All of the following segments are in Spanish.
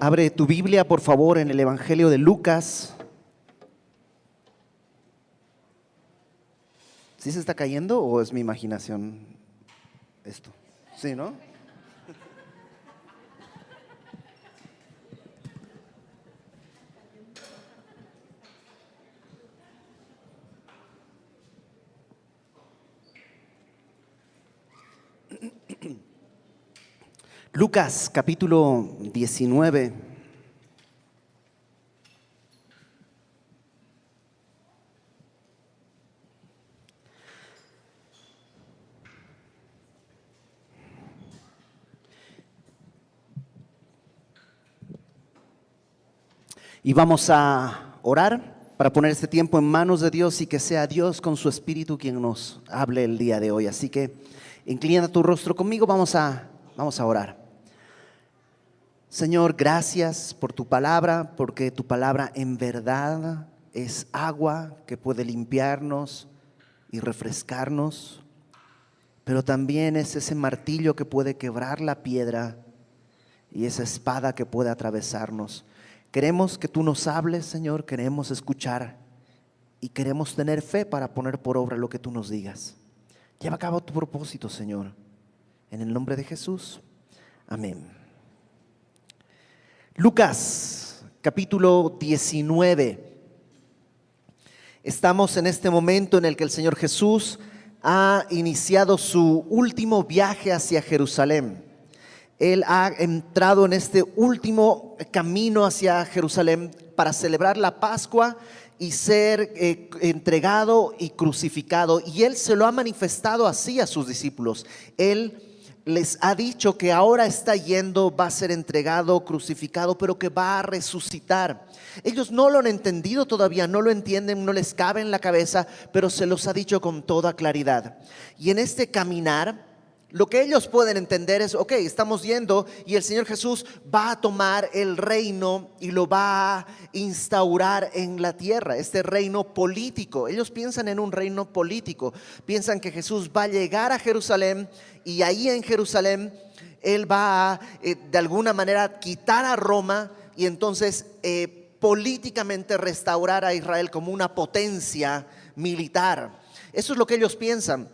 Abre tu Biblia, por favor, en el Evangelio de Lucas. ¿Sí se está cayendo o es mi imaginación esto? Sí, ¿no? Lucas capítulo 19. Y vamos a orar para poner este tiempo en manos de Dios y que sea Dios con su Espíritu quien nos hable el día de hoy. Así que inclina tu rostro conmigo, vamos a, vamos a orar. Señor, gracias por tu palabra, porque tu palabra en verdad es agua que puede limpiarnos y refrescarnos, pero también es ese martillo que puede quebrar la piedra y esa espada que puede atravesarnos. Queremos que tú nos hables, Señor, queremos escuchar y queremos tener fe para poner por obra lo que tú nos digas. Lleva a cabo tu propósito, Señor. En el nombre de Jesús. Amén. Lucas capítulo 19. Estamos en este momento en el que el Señor Jesús ha iniciado su último viaje hacia Jerusalén. Él ha entrado en este último camino hacia Jerusalén para celebrar la Pascua y ser eh, entregado y crucificado. Y Él se lo ha manifestado así a sus discípulos. Él les ha dicho que ahora está yendo, va a ser entregado, crucificado, pero que va a resucitar. Ellos no lo han entendido todavía, no lo entienden, no les cabe en la cabeza, pero se los ha dicho con toda claridad. Y en este caminar, lo que ellos pueden entender es, ok, estamos yendo y el Señor Jesús va a tomar el reino y lo va a instaurar en la tierra, este reino político. Ellos piensan en un reino político, piensan que Jesús va a llegar a Jerusalén y ahí en Jerusalén Él va a, eh, de alguna manera, quitar a Roma y entonces eh, políticamente restaurar a Israel como una potencia militar. Eso es lo que ellos piensan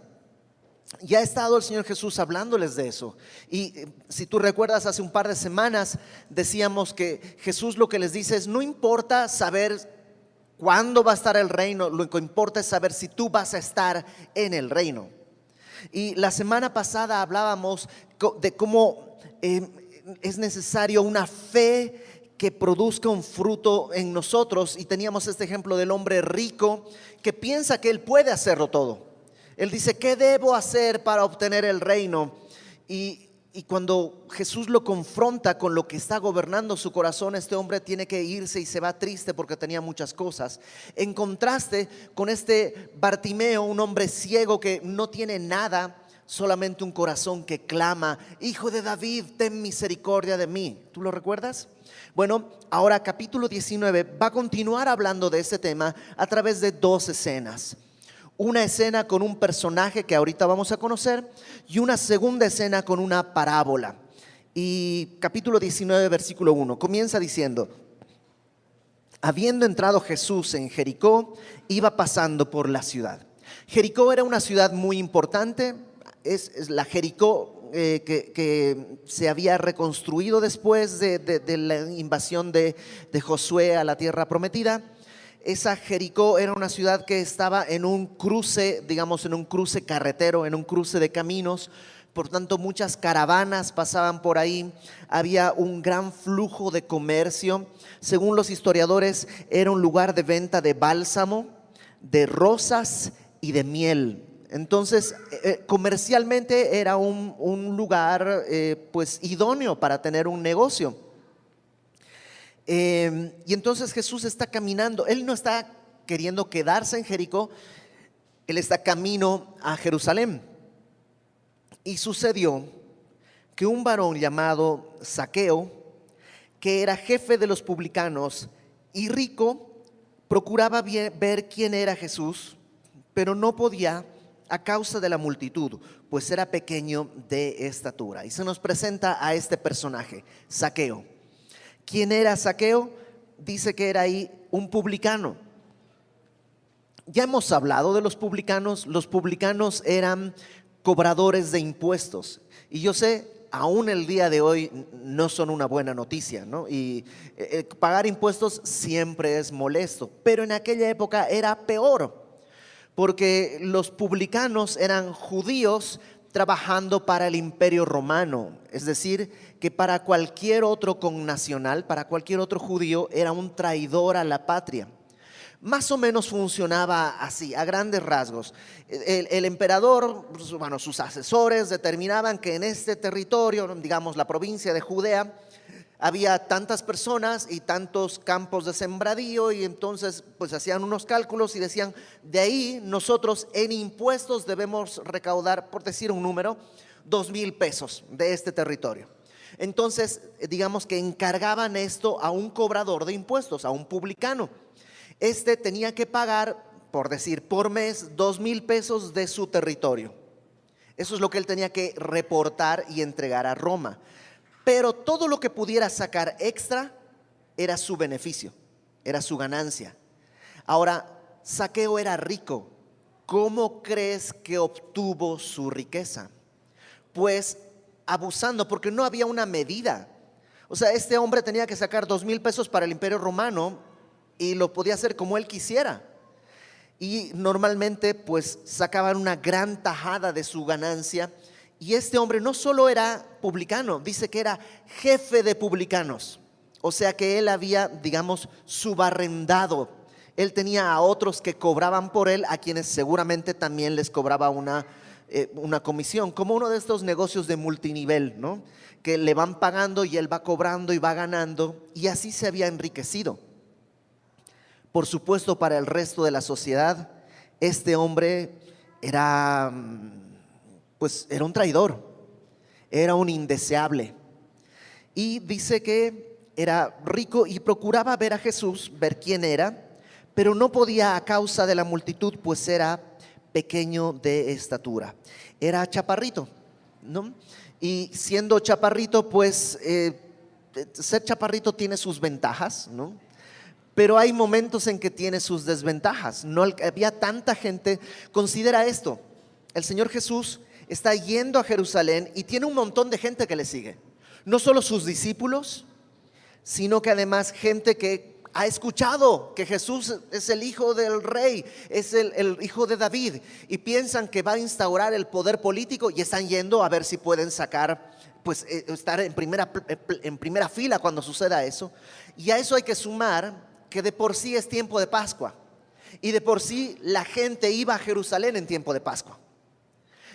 ya ha estado el Señor Jesús hablándoles de eso. Y eh, si tú recuerdas, hace un par de semanas decíamos que Jesús lo que les dice es, no importa saber cuándo va a estar el reino, lo que importa es saber si tú vas a estar en el reino. Y la semana pasada hablábamos de cómo eh, es necesario una fe que produzca un fruto en nosotros. Y teníamos este ejemplo del hombre rico que piensa que él puede hacerlo todo él dice, ¿qué debo hacer para obtener el reino? Y, cuando Jesús lo confronta con lo que está gobernando su corazón, este hombre tiene que irse y se va triste porque tenía muchas cosas. En contraste con este Bartimeo, un hombre ciego que no tiene nada, solamente un corazón que clama, Hijo de David, ten misericordia de mí. ¿Tú lo recuerdas? Bueno, ahora capítulo 19 va a continuar hablando de ese tema a través de dos escenas una escena con un personaje que ahorita vamos a conocer y una segunda escena con una parábola. Y capítulo 19, versículo 1, comienza diciendo, habiendo entrado Jesús en Jericó, iba pasando por la ciudad. Jericó era una ciudad muy importante, es, la Jericó eh, que, se había reconstruido después de, la invasión de Josué a la tierra prometida esa Jericó era una ciudad que estaba en un cruce, digamos, en un cruce carretero, en un cruce de caminos. Por tanto, muchas caravanas pasaban por ahí. Había un gran flujo de comercio. Según los historiadores, era un lugar de venta de bálsamo, de rosas y de miel. Entonces, eh, eh, comercialmente era un, lugar eh, pues idóneo para tener un negocio. Em, y entonces Jesús está caminando, él no está queriendo quedarse en Jericó, él está camino a Jerusalén. Y sucedió que un varón llamado Saqueo, que era jefe de los publicanos y rico, procuraba ver quién era Jesús, pero no podía a causa de la multitud, pues era pequeño de estatura. Y se nos presenta a este personaje, Saqueo ¿Quién era Saqueo? Dice que era ahí un publicano. Ya hemos hablado de los publicanos. Los publicanos eran cobradores de impuestos. Y yo sé, aún el día de hoy no son una buena noticia, ¿no? Y eh, eh, pagar impuestos siempre es molesto, pero en aquella época era peor, porque los publicanos eran judíos trabajando para el imperio romano, es decir, que para cualquier otro connacional, para cualquier otro judío, era un traidor a la patria. Más o menos funcionaba así, a grandes rasgos. El, emperador, pues, bueno, sus asesores determinaban que en este territorio, digamos la provincia de Judea, había tantas personas y tantos campos de sembradío y entonces pues hacían unos cálculos y decían, de ahí nosotros en impuestos debemos recaudar, por decir un número, dos mil pesos de este territorio. Entonces, digamos que encargaban esto a un cobrador de impuestos, a un publicano. Este tenía que pagar, por decir, por mes, dos mil pesos de su territorio. Eso es lo que él tenía que reportar y entregar a Roma pero todo lo que pudiera sacar extra era su beneficio, era su ganancia. Ahora, Saqueo era rico. ¿Cómo crees que obtuvo su riqueza? Pues abusando, porque no había una medida. O sea, este hombre tenía que sacar dos mil pesos para el imperio romano y lo podía hacer como él quisiera. Y normalmente pues sacaban una gran tajada de su ganancia y este hombre no solo era publicano, dice que era jefe de publicanos. O sea que él había, digamos, subarrendado. Él tenía a otros que cobraban por él, a quienes seguramente también les cobraba una, eh, una comisión, como uno de estos negocios de multinivel, ¿no? Que le van pagando y él va cobrando y va ganando, y así se había enriquecido. Por supuesto, para el resto de la sociedad, este hombre era mm, pues era un traidor, era un indeseable. Y dice que era rico y procuraba ver a Jesús, ver quién era, pero no podía a causa de la multitud, pues era pequeño de estatura. Era chaparrito, ¿no? Y siendo chaparrito, pues eh, ser chaparrito tiene sus ventajas, ¿no? Pero hay momentos en que tiene sus desventajas. No había tanta gente. Considera esto. El Señor Jesús está yendo a Jerusalén y tiene un montón de gente que le sigue. No solo sus discípulos, sino que además gente que ha escuchado que Jesús es el hijo del rey, es el, hijo de David, y piensan que va a instaurar el poder político y están yendo a ver si pueden sacar, pues eh, estar en primera, en primera fila cuando suceda eso. Y a eso hay que sumar que de por sí es tiempo de Pascua, y de por sí la gente iba a Jerusalén en tiempo de Pascua.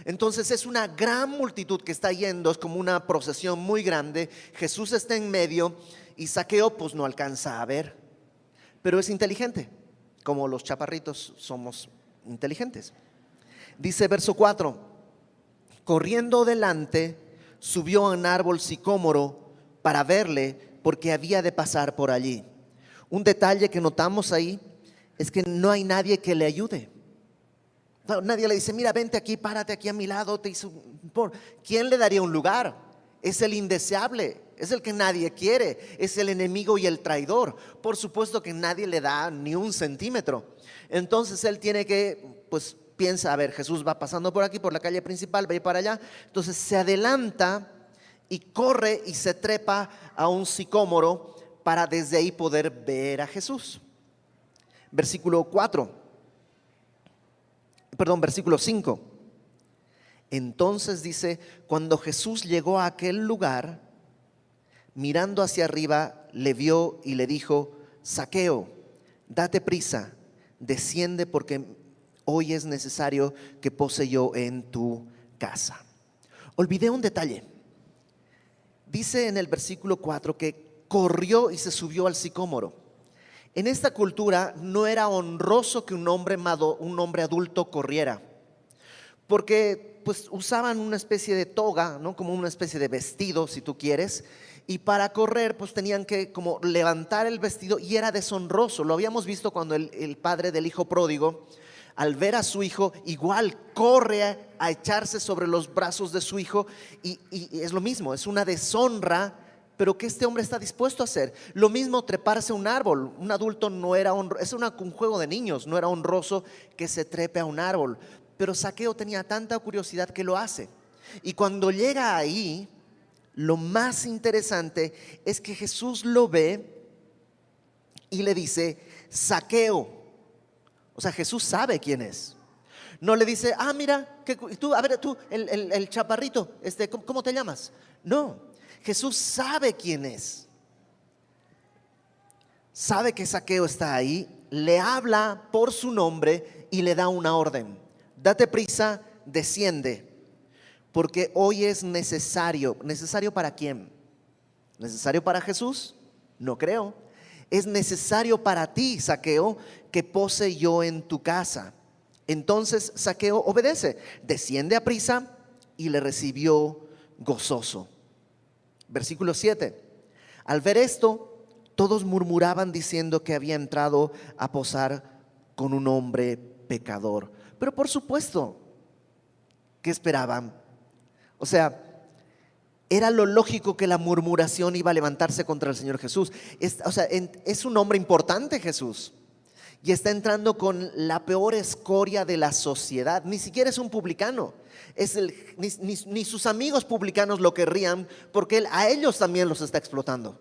Entonces es una gran multitud que está yendo, es como una procesión muy grande. Jesús está en medio y Saqueo pues no alcanza a ver, pero es inteligente, como los chaparritos somos inteligentes. Dice verso 4, corriendo delante, subió a un árbol sicómoro para verle porque había de pasar por allí. Un detalle que notamos ahí es que no hay nadie que le ayude. Nadie le dice, mira, vente aquí, párate aquí a mi lado. Te. ¿Quién le daría un lugar? Es el indeseable, es el que nadie quiere, es el enemigo y el traidor. Por supuesto que nadie le da ni un centímetro. Entonces él tiene que, pues piensa, a ver, Jesús va pasando por aquí, por la calle principal, va a ir para allá. Entonces se adelanta y corre y se trepa a un sicómoro para desde ahí poder ver a Jesús. Versículo 4 perdón, versículo 5. Entonces dice, cuando Jesús llegó a aquel lugar, mirando hacia arriba, le vio y le dijo, Saqueo, date prisa, desciende porque hoy es necesario que pose yo en tu casa. Olvidé un detalle. Dice en el versículo 4 que corrió y se subió al sicómoro. En esta cultura no era honroso que un hombre, un hombre adulto corriera, porque pues usaban una especie de toga, ¿no? como una especie de vestido, si tú quieres, y para correr pues tenían que como levantar el vestido y era deshonroso. Lo habíamos visto cuando el, padre del hijo pródigo, al ver a su hijo, igual corre a, echarse sobre los brazos de su hijo y, es lo mismo, es una deshonra pero que este hombre está dispuesto a hacer. Lo mismo treparse a un árbol. Un adulto no era honroso, es un juego de niños, no era honroso que se trepe a un árbol. Pero Saqueo tenía tanta curiosidad que lo hace. Y cuando llega ahí, lo más interesante es que Jesús lo ve y le dice, Saqueo. O sea, Jesús sabe quién es. No le dice, ah, mira, que, tú, a ver, tú, el, chaparrito, este, ¿cómo te llamas? No, Jesús sabe quién es. Sabe que Saqueo está ahí, le habla por su nombre y le da una orden. Date prisa, desciende, porque hoy es necesario. ¿Necesario para quién? ¿Necesario para Jesús? No creo. Es necesario para ti, Saqueo, que pose yo en tu casa. Entonces Saqueo obedece, desciende a prisa y le recibió gozoso. Versículo 7. Al ver esto, todos murmuraban diciendo que había entrado a posar con un hombre pecador. Pero por supuesto, ¿qué esperaban? O sea, era lo lógico que la murmuración iba a levantarse contra el Señor Jesús. o sea, es un hombre importante Jesús. Y está entrando con la peor escoria de la sociedad. Ni siquiera es un publicano es ni, sus amigos publicanos lo querrían porque él, a ellos también los está explotando.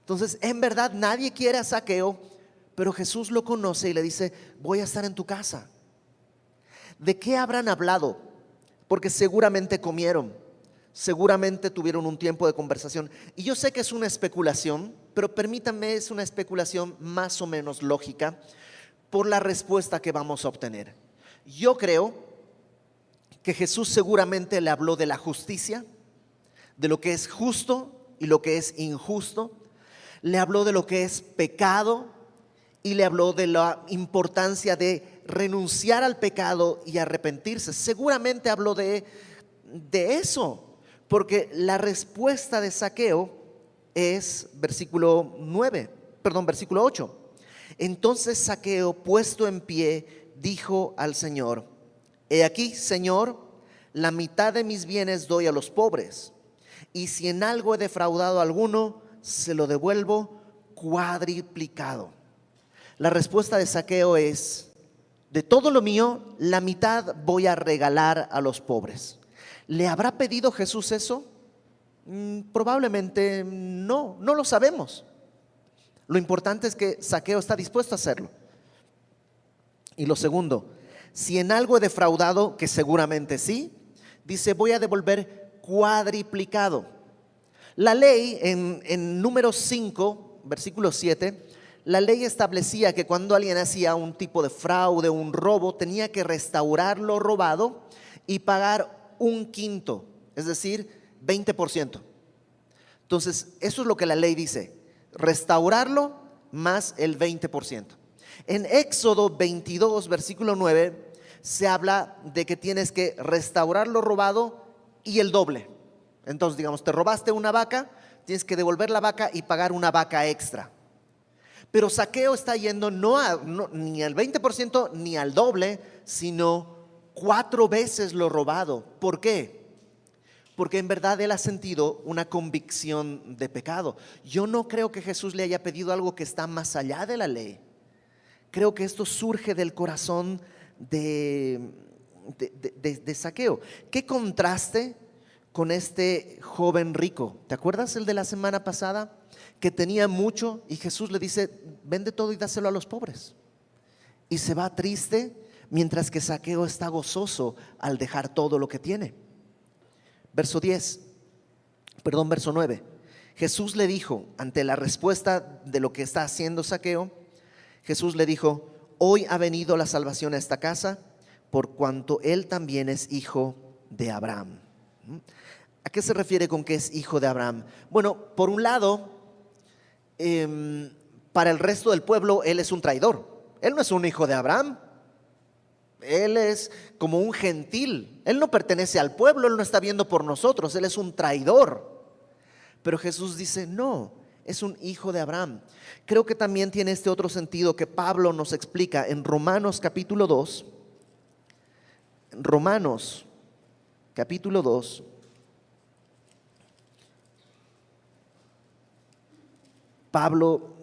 Entonces, en verdad nadie quiere a Saqueo, pero Jesús lo conoce y le dice, voy a estar en tu casa. ¿De qué habrán hablado? Porque seguramente comieron, seguramente tuvieron un tiempo de conversación. Y yo sé que es una especulación, pero permítanme, es una especulación más o menos lógica por la respuesta que vamos a obtener. Yo creo que Jesús seguramente le habló de la justicia, de lo que es justo y lo que es injusto. Le habló de lo que es pecado y le habló de la importancia de renunciar al pecado y arrepentirse. Seguramente habló de, de eso, porque la respuesta de Saqueo es versículo 9, perdón, versículo 8. Entonces Saqueo, puesto en pie, dijo al Señor, He aquí, Señor, la mitad de mis bienes doy a los pobres, y si en algo he defraudado a alguno, se lo devuelvo cuadriplicado. La respuesta de saqueo es, de todo lo mío, la mitad voy a regalar a los pobres. ¿Le habrá pedido Jesús eso? Mm, probablemente no, no lo sabemos. Lo importante es que Saqueo está dispuesto a hacerlo. Y lo segundo, si en algo he defraudado, que seguramente sí, dice, voy a devolver cuadriplicado. La ley en, en número 5, versículo 7, la ley establecía que cuando alguien hacía un tipo de fraude, un robo, tenía que restaurar lo robado y pagar un quinto, es decir, 20%. Entonces, eso es lo que la ley dice, restaurarlo más el 20%. En Éxodo 22, versículo 9, se habla de que tienes que restaurar lo robado y el doble. Entonces, digamos, te robaste una vaca, tienes que devolver la vaca y pagar una vaca extra. Pero saqueo está yendo no, ni al 20% ni al doble, sino cuatro veces lo robado. ¿Por qué? Porque en verdad él ha sentido una convicción de pecado. Yo no creo que Jesús le haya pedido algo que está más allá de la ley. Creo que esto surge del corazón de, de, saqueo. ¿Qué contraste con este joven rico? ¿Te acuerdas el de la semana pasada? Que tenía mucho y Jesús le dice, vende todo y dáselo a los pobres. Y se va triste mientras que saqueo está gozoso al dejar todo lo que tiene. Verso 10, perdón, verso 9. Jesús le dijo, ante la respuesta de lo que está haciendo saqueo, Jesús le dijo, hoy ha venido la salvación a esta casa, por cuanto él también es hijo de Abraham. ¿Mm? ¿A qué se refiere con que es hijo de Abraham? Bueno, por un lado, em, para el resto del pueblo, él es un traidor. Él no es un hijo de Abraham. Él es como un gentil. Él no pertenece al pueblo, él no está viendo por nosotros, él es un traidor. Pero Jesús dice, no, es un hijo de Abraham. Creo que también tiene este otro sentido que Pablo nos explica en Romanos capítulo 2. Romanos capítulo 2. Pablo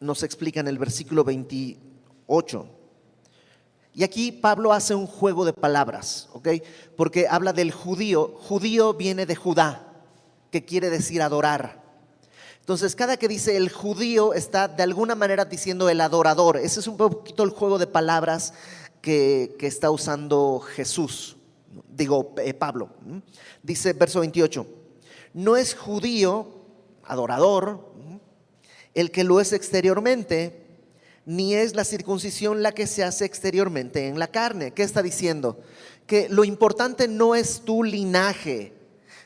nos explica en el versículo 28. Y aquí Pablo hace un juego de palabras, ¿ok? Porque habla del judío. Judío viene de Judá, que quiere decir adorar. Entonces, cada que dice el judío está de alguna manera diciendo el adorador. Ese es un poquito el juego de palabras que, está usando Jesús, digo eh, Pablo. Dice verso 28, no es judío, adorador, el que lo es exteriormente, ni es la circuncisión la que se hace exteriormente en la carne. ¿Qué está diciendo? Que lo importante no es tu linaje,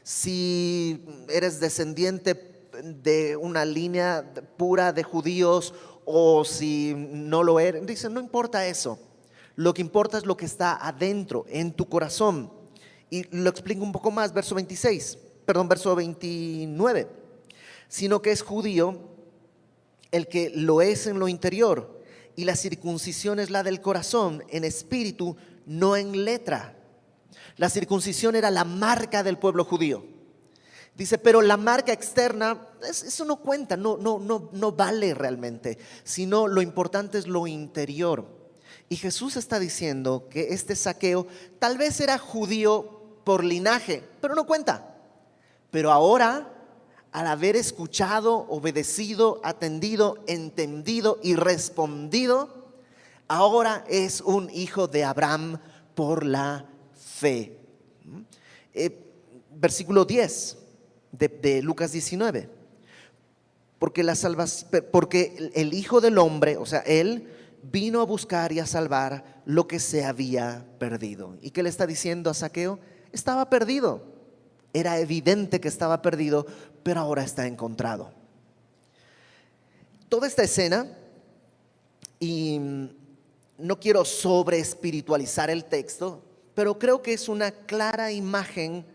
si eres descendiente de una línea pura de judíos o si no lo eres. Dice, no importa eso. Lo que importa es lo que está adentro, en tu corazón. Y lo explico un poco más, verso 26, perdón, verso 29. Sino que es judío el que lo es en lo interior, y la circuncisión es la del corazón, en espíritu, no en letra. La circuncisión era la marca del pueblo judío. Dice, pero la marca externa, eso no cuenta, no, no, no, no vale realmente, sino lo importante es lo interior. Y Jesús está diciendo que este saqueo tal vez era judío por linaje, pero no cuenta. Pero ahora, al haber escuchado, obedecido, atendido, entendido y respondido, ahora es un hijo de Abraham por la fe. Eh, versículo 10 de, de Lucas 19. Porque, la porque el Hijo del Hombre, o sea, Él vino a buscar y a salvar lo que se había perdido. ¿Y qué le está diciendo a Saqueo? Estaba perdido. Era evidente que estaba perdido, pero ahora está encontrado. Toda esta escena, y no quiero sobre espiritualizar el texto, pero creo que es una clara imagen,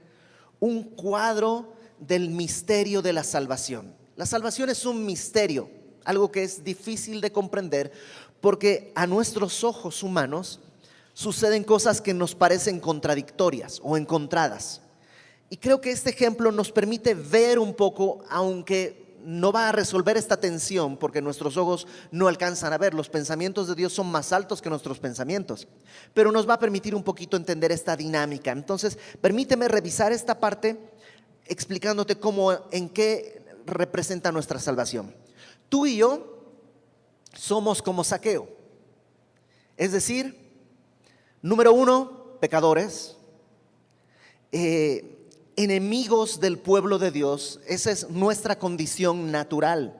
un cuadro del misterio de la salvación. La salvación es un misterio, algo que es difícil de comprender porque a nuestros ojos humanos suceden cosas que nos parecen contradictorias o encontradas. Y creo que este ejemplo nos permite ver un poco, aunque no va a resolver esta tensión, porque nuestros ojos no alcanzan a ver, los pensamientos de Dios son más altos que nuestros pensamientos, pero nos va a permitir un poquito entender esta dinámica. Entonces, permíteme revisar esta parte explicándote cómo, en qué representa nuestra salvación. Tú y yo somos como saqueo. Es decir, número uno, pecadores, eh, enemigos del pueblo de Dios. Esa es nuestra condición natural.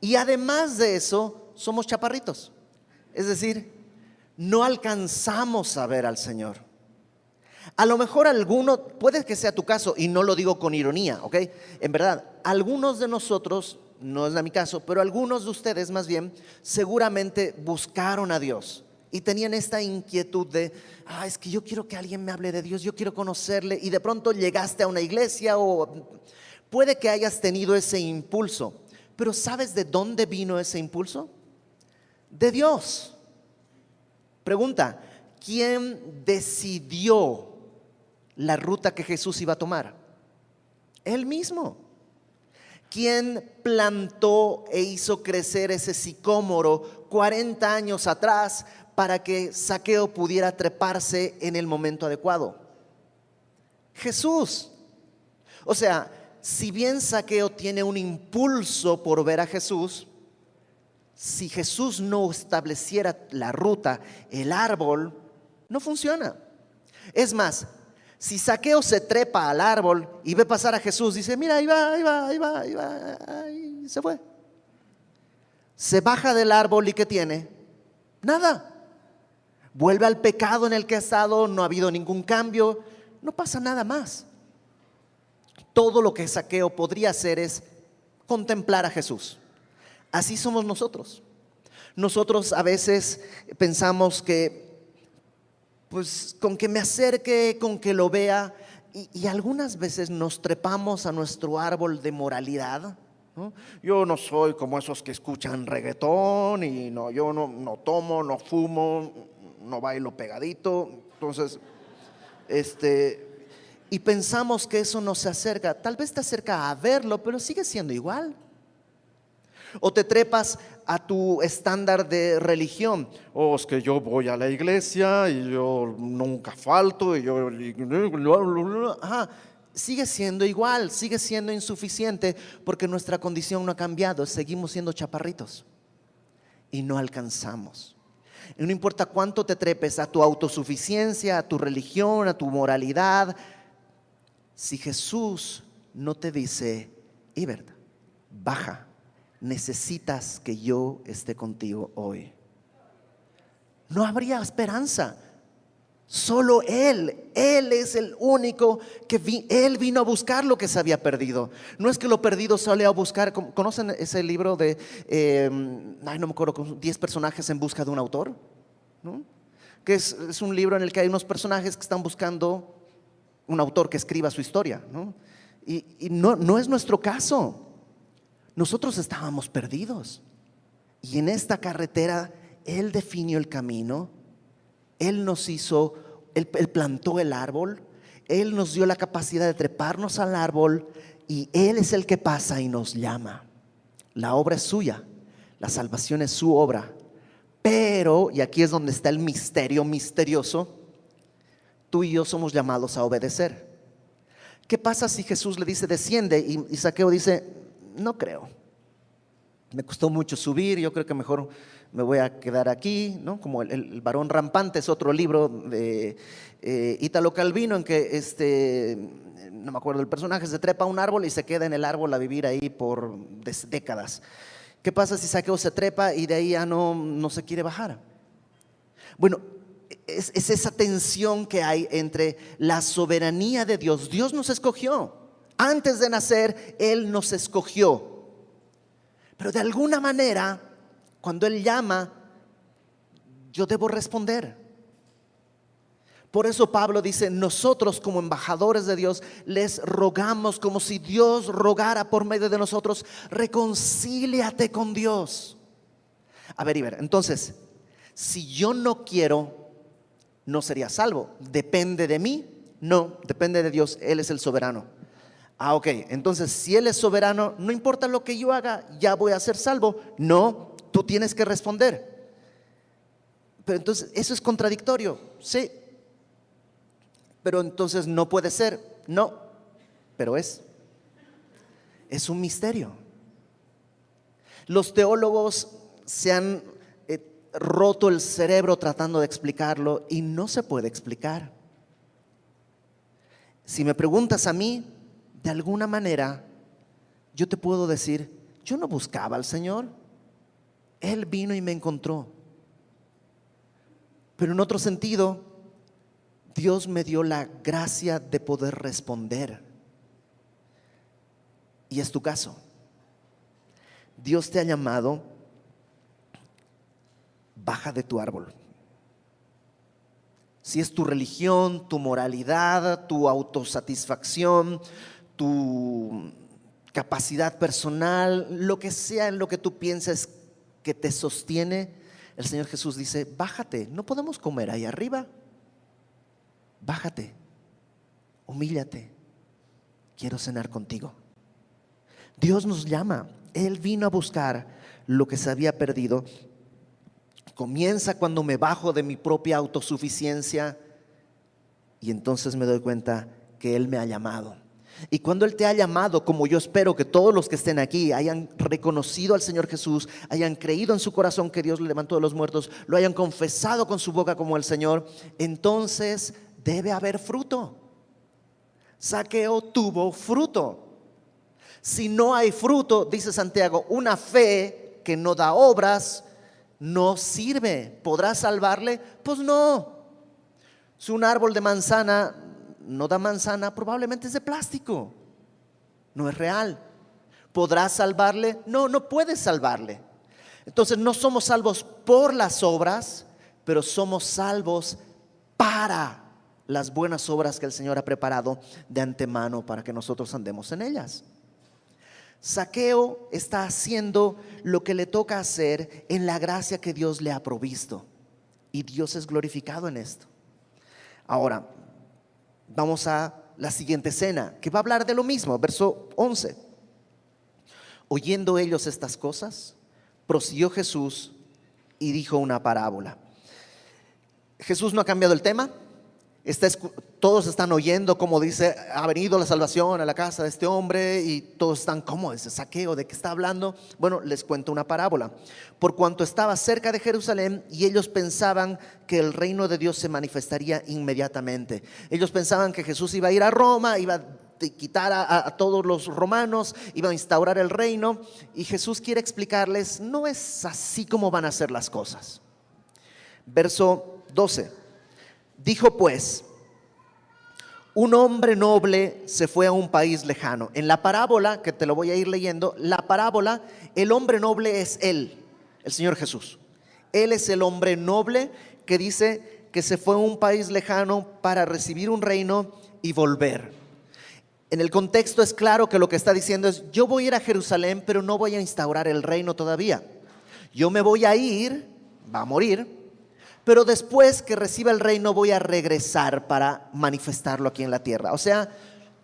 Y además de eso, somos chaparritos. Es decir, no alcanzamos a ver al Señor. A lo mejor alguno, puede que sea tu caso, y no lo digo con ironía, ¿ok? En verdad, algunos de nosotros no es mi caso, pero algunos de ustedes más bien seguramente buscaron a Dios y tenían esta inquietud de, ah, es que yo quiero que alguien me hable de Dios, yo quiero conocerle y de pronto llegaste a una iglesia o puede que hayas tenido ese impulso, pero ¿sabes de dónde vino ese impulso? De Dios. Pregunta, ¿quién decidió la ruta que Jesús iba a tomar? Él mismo. ¿Quién plantó e hizo crecer ese sicómoro 40 años atrás para que Saqueo pudiera treparse en el momento adecuado? Jesús. O sea, si bien Saqueo tiene un impulso por ver a Jesús, si Jesús no estableciera la ruta, el árbol, no funciona. Es más, si Saqueo se trepa al árbol y ve pasar a Jesús, dice, mira, ahí va, ahí va, ahí va, ahí va, y se fue. Se baja del árbol y ¿qué tiene? Nada. Vuelve al pecado en el que ha estado, no ha habido ningún cambio, no pasa nada más. Todo lo que Saqueo podría hacer es contemplar a Jesús. Así somos nosotros. Nosotros a veces pensamos que pues con que me acerque, con que lo vea. Y, algunas veces nos trepamos a nuestro árbol de moralidad. Yo no soy como esos que escuchan reggaetón y no, yo no, no tomo, no fumo, no bailo pegadito. Entonces, este, y pensamos que eso no se acerca. Tal vez te acerca a verlo, pero sigue siendo igual. O te trepas a tu estándar de religión. O oh, es que yo voy a la iglesia y yo nunca falto y yo... sigue siendo igual, sigue siendo insuficiente porque nuestra condición no ha cambiado, seguimos siendo chaparritos y no alcanzamos. No importa cuánto te trepes a tu autosuficiencia, a tu religión, a tu moralidad, si Jesús no te dice, Ibert, baja, necesitas que yo esté contigo hoy. No habría esperanza. Solo Él, Él es el único que Él vino a buscar lo que se había perdido. No es que lo perdido salió a buscar. ¿Conocen ese libro de, eh, ay, no me acuerdo, 10 personajes en busca de un autor? Que es, un libro en el que hay unos personajes que están buscando un autor que escriba su historia. Y, y no, no es nuestro caso. Nosotros estábamos perdidos. Y en esta carretera Él definió el camino él nos hizo, él, plantó el árbol, Él nos dio la capacidad de treparnos al árbol y Él es el que pasa y nos llama. La obra es suya, la salvación es su obra. Pero, y aquí es donde está el misterio misterioso, tú y yo somos llamados a obedecer. ¿Qué pasa si Jesús le dice desciende y, Saqueo dice, no creo? Me costó mucho subir, yo creo que mejor me voy a quedar aquí, ¿no? Como el, varón rampante es otro libro de eh, Ítalo Calvino en que este, no me acuerdo el personaje, se trepa a un árbol y se queda en el árbol a vivir ahí por décadas. ¿Qué pasa si Saqueo se trepa y de ahí ya no, no se quiere bajar? Bueno, es, es esa tensión que hay entre la soberanía de Dios. Dios nos escogió. Antes de nacer, Él nos escogió. Pero de alguna manera cuando Él llama, yo debo responder. Por eso Pablo dice, nosotros como embajadores de Dios les rogamos como si Dios rogara por medio de nosotros, reconcíliate con Dios. A ver, Iber, entonces, si yo no quiero, no sería salvo. ¿Depende de mí? No, depende de Dios, Él es el soberano. Ah, ok, entonces si Él es soberano, no importa lo que yo haga, ya voy a ser salvo. No, tú tienes que responder. Pero entonces, eso es contradictorio, sí. Pero entonces no puede ser, no, pero es. Es un misterio. Los teólogos se han eh, roto el cerebro tratando de explicarlo y no se puede explicar. Si me preguntas a mí, de alguna manera, yo te puedo decir, yo no buscaba al Señor. Él vino y me encontró. Pero en otro sentido, Dios me dio la gracia de poder responder. Y es tu caso. Dios te ha llamado, baja de tu árbol. Si es tu religión, tu moralidad, tu autosatisfacción, tu capacidad personal, lo que sea en lo que tú pienses que te sostiene, el Señor Jesús dice, bájate, no podemos comer ahí arriba. Bájate, humíllate, quiero cenar contigo. Dios nos llama, Él vino a buscar lo que se había perdido. Comienza cuando me bajo de mi propia autosuficiencia y entonces me doy cuenta que Él me ha llamado y cuando Él te ha llamado, como yo espero que todos los que estén aquí hayan reconocido al Señor Jesús, hayan creído en su corazón que Dios le levantó de los muertos, lo hayan confesado con su boca como el Señor, entonces debe haber fruto. Saqueo tuvo fruto. Si no hay fruto, dice Santiago, una fe que no da obras no sirve. ¿Podrá salvarle? Pues no. Si un árbol de manzana no da manzana, probablemente es de plástico. No es real. ¿Podrás salvarle? No, no puedes salvarle. Entonces no somos salvos por las obras, pero somos salvos para las buenas obras que el Señor ha preparado de antemano para que nosotros andemos en ellas. Saqueo está haciendo lo que le toca hacer en la gracia que Dios le ha provisto. Y Dios es glorificado en esto. Ahora, Vamos a la siguiente escena, que va a hablar de lo mismo, verso 11. Oyendo ellos estas cosas, prosiguió Jesús y dijo una parábola. Jesús no ha cambiado el tema, todos están oyendo como dice, ha venido la salvación a la casa de este hombre y todos están, ¿cómo ese saqueo? ¿De qué está hablando? Bueno, les cuento una parábola. Por cuanto estaba cerca de Jerusalén y ellos pensaban que el reino de Dios se manifestaría inmediatamente. Ellos pensaban que Jesús iba a ir a Roma, iba a quitar a, a, todos los romanos, iba a instaurar el reino. Y Jesús quiere explicarles, no es así como van a ser las cosas. Verso 12. Dijo pues, un hombre noble se fue a un país lejano. En la parábola, que te lo voy a ir leyendo, la parábola, el hombre noble es Él, el Señor Jesús. Él es el hombre noble que dice que se fue a un país lejano para recibir un reino y volver. En el contexto es claro que lo que está diciendo es, yo voy a ir a Jerusalén, pero no voy a instaurar el reino todavía. Yo me voy a ir, va a morir, pero después que reciba el reino voy a regresar para manifestarlo aquí en la tierra. O sea,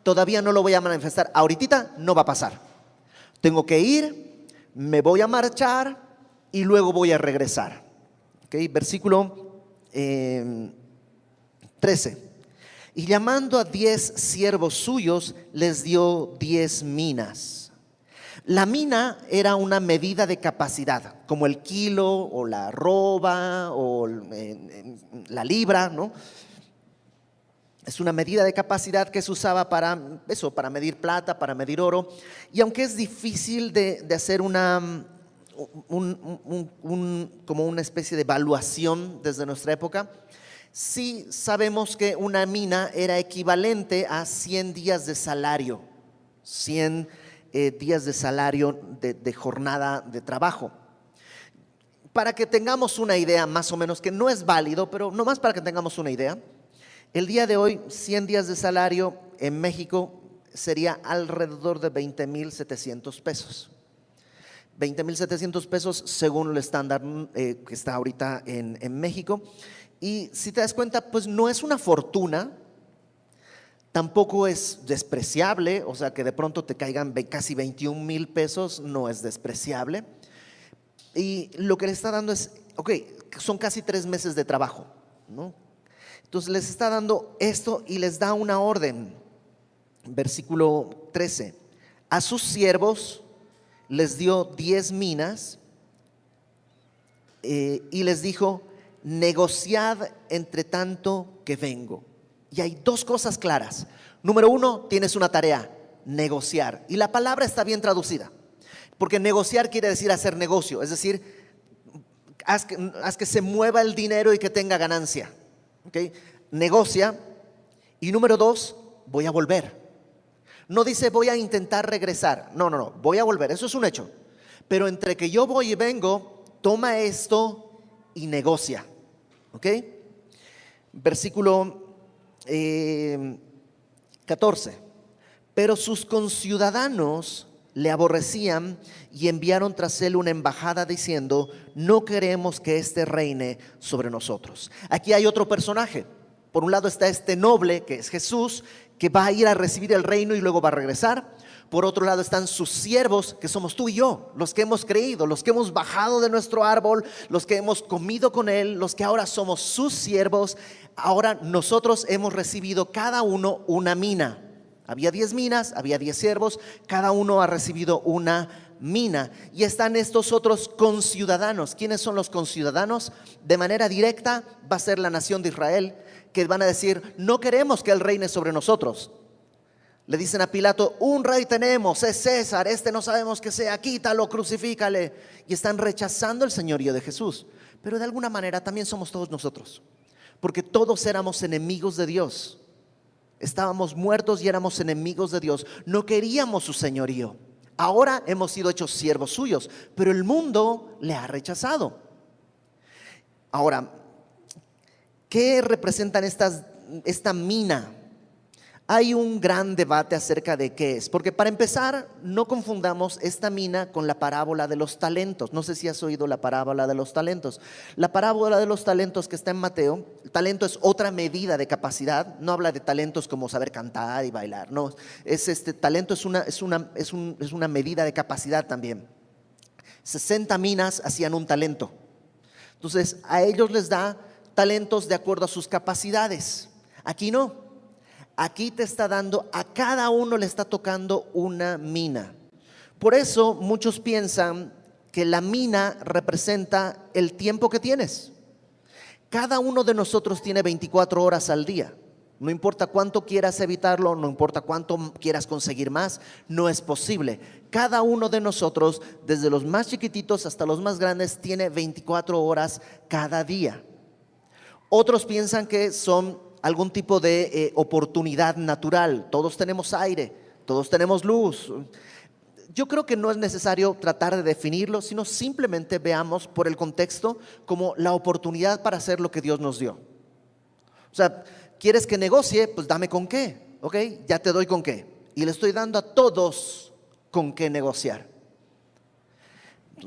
todavía no lo voy a manifestar. Ahorita no va a pasar. Tengo que ir, me voy a marchar y luego voy a regresar. Versículo 13. Eh, y llamando a diez siervos suyos, les dio diez minas la mina era una medida de capacidad, como el kilo o la roba o la libra, ¿no? Es una medida de capacidad que se usaba para eso, para medir plata, para medir oro. Y aunque es difícil de, hacer una, como una especie de evaluación desde nuestra época, sí sabemos que una mina era equivalente a 100 días de salario, 100 eh, días de salario de, jornada de trabajo. Para que tengamos una idea más o menos, que no es válido, pero nomás para que tengamos una idea, el día de hoy 100 días de salario en México sería alrededor de 20 mil 700 pesos. 20 mil 700 pesos según el estándar eh, que está ahorita en, en México. Y si te das cuenta, pues no es una fortuna, Tampoco es despreciable, o sea, que de pronto te caigan casi 21 mil pesos, no es despreciable. Y lo que le está dando es, ok, son casi tres meses de trabajo, ¿no? Entonces les está dando esto y les da una orden. Versículo 13. A sus siervos les dio diez minas eh, y les dijo, negociad entre tanto que vengo. Y hay dos cosas claras. Número uno, tienes una tarea, negociar. Y la palabra está bien traducida. Porque negociar quiere decir hacer negocio. Es decir, haz que, se mueva el dinero y que tenga ganancia. ¿Okay? Negocia. Y número dos, voy a volver. No dice voy a intentar regresar. No, no, no. Voy a volver. Eso es un hecho. Pero entre que yo voy y vengo, toma esto y negocia. ¿Ok? Versículo 14. Eh, Pero sus conciudadanos le aborrecían y enviaron tras él una embajada diciendo, no queremos que éste reine sobre nosotros. Aquí hay otro personaje. Por un lado está este noble, que es Jesús, que va a ir a recibir el reino y luego va a regresar. Por otro lado están sus siervos, que somos tú y yo, los que hemos creído, los que hemos bajado de nuestro árbol, los que hemos comido con Él, los que ahora somos sus siervos. Ahora nosotros hemos recibido cada uno una mina. Había diez minas, había diez siervos, cada uno ha recibido una mina. Y están estos otros conciudadanos. ¿Quiénes son los conciudadanos? De manera directa va a ser la nación de Israel, que van a decir, no queremos que Él reine sobre nosotros. Le dicen a Pilato, un rey tenemos, es César, este no sabemos que sea, quítalo, crucifícale. Y están rechazando el señorío de Jesús. Pero de alguna manera también somos todos nosotros, porque todos éramos enemigos de Dios. Estábamos muertos y éramos enemigos de Dios. No queríamos su señorío. Ahora hemos sido hechos siervos suyos, pero el mundo le ha rechazado. Ahora, ¿qué representan estas, esta mina? Hay un gran debate acerca de qué es, porque para empezar, no confundamos esta mina con la parábola de los talentos. No sé si has oído la parábola de los talentos. La parábola de los talentos que está en Mateo, talento es otra medida de capacidad, no habla de talentos como saber cantar y bailar, no, es este talento es una, es una, es es una medida de capacidad también. 60 minas hacían un talento. Entonces, a ellos les da talentos de acuerdo a sus capacidades. Aquí no. Aquí te está dando, a cada uno le está tocando una mina. Por eso muchos piensan que la mina representa el tiempo que tienes. Cada uno de nosotros tiene 24 horas al día. No importa cuánto quieras evitarlo, no importa cuánto quieras conseguir más, no es posible. Cada uno de nosotros, desde los más chiquititos hasta los más grandes, tiene 24 horas cada día. Otros piensan que son algún tipo de eh, oportunidad natural. Todos tenemos aire, todos tenemos luz. Yo creo que no es necesario tratar de definirlo, sino simplemente veamos por el contexto como la oportunidad para hacer lo que Dios nos dio. O sea, ¿Quieres que negocie? Pues dame con qué, ¿ok? Ya te doy con qué. Y le estoy dando a todos con qué negociar.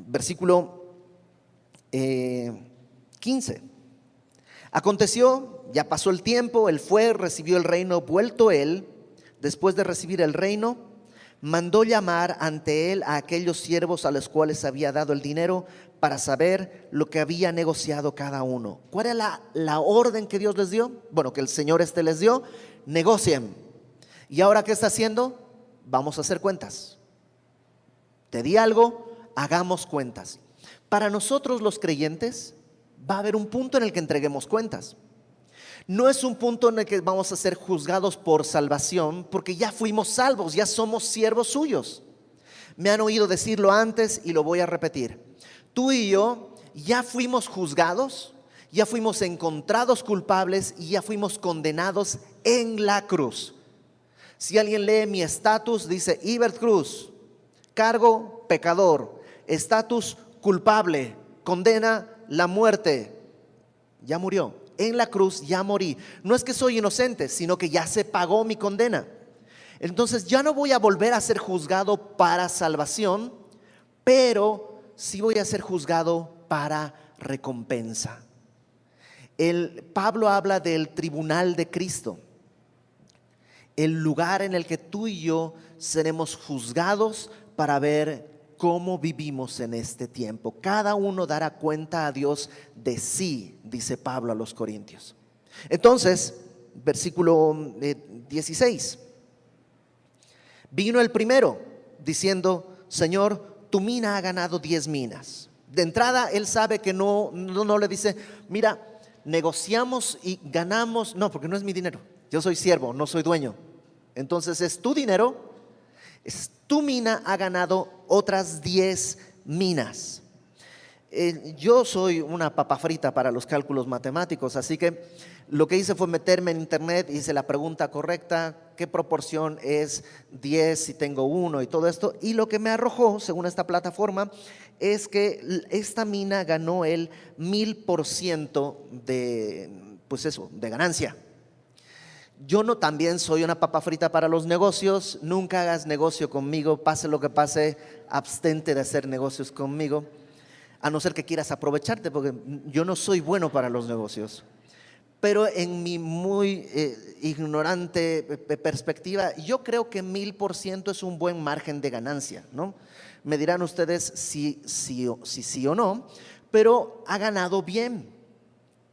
Versículo 15. Eh, Aconteció, ya pasó el tiempo, él fue, recibió el reino, vuelto él, después de recibir el reino, mandó llamar ante él a aquellos siervos a los cuales había dado el dinero para saber lo que había negociado cada uno. ¿Cuál era la, orden que Dios les dio? Bueno, que el Señor este les dio, negocien. ¿Y ahora qué está haciendo? Vamos a hacer cuentas. Te di algo, hagamos cuentas. Para nosotros los creyentes va a haber un punto en el que entreguemos cuentas. No es un punto en el que vamos a ser juzgados por salvación, porque ya fuimos salvos, ya somos siervos suyos. Me han oído decirlo antes y lo voy a repetir tú y yo ya fuimos juzgados, ya fuimos encontrados culpables y ya fuimos condenados en la cruz. Si alguien lee mi estatus, dice Ibert Cruz, cargo pecador, estatus culpable, condena la muerte. Ya murió. En la cruz ya morí. No es que soy inocente, sino que ya se pagó mi condena. Entonces ya no voy a volver a ser juzgado para salvación, pero sí voy a ser juzgado para recompensa. El, Pablo habla del tribunal de Cristo, el lugar en el que tú y yo seremos juzgados para ver cómo vivimos en este tiempo. Cada uno dará cuenta a Dios de sí, dice Pablo a los Corintios. Entonces, versículo 16. Eh, Vino el primero diciendo, Señor, tu mina ha ganado 10 minas. De entrada, él sabe que no, no, le dice, mira, negociamos y ganamos. No, porque no es mi dinero. Yo soy siervo, no soy dueño. Entonces es tu dinero, tu mina ha ganado otras 10 minas. Eh, yo soy una papa frita para los cálculos matemáticos, así que lo que hice fue meterme en internet, hice la pregunta correcta, qué proporción es 10 si tengo uno y todo esto. Y lo que me arrojó, según esta plataforma, es que esta mina ganó el mil por ciento de, pues eso, de ganancia. Yo no también soy una papa frita para los negocios, nunca hagas negocio conmigo, pase lo que pase, abstente de hacer negocios conmigo, a no ser que quieras aprovecharte, porque yo no soy bueno para los negocios pero en mi muy eh, ignorante perspectiva, yo creo que mil por ciento es un buen margen de ganancia, ¿no? Me dirán ustedes si sí o no, pero ha ganado bien.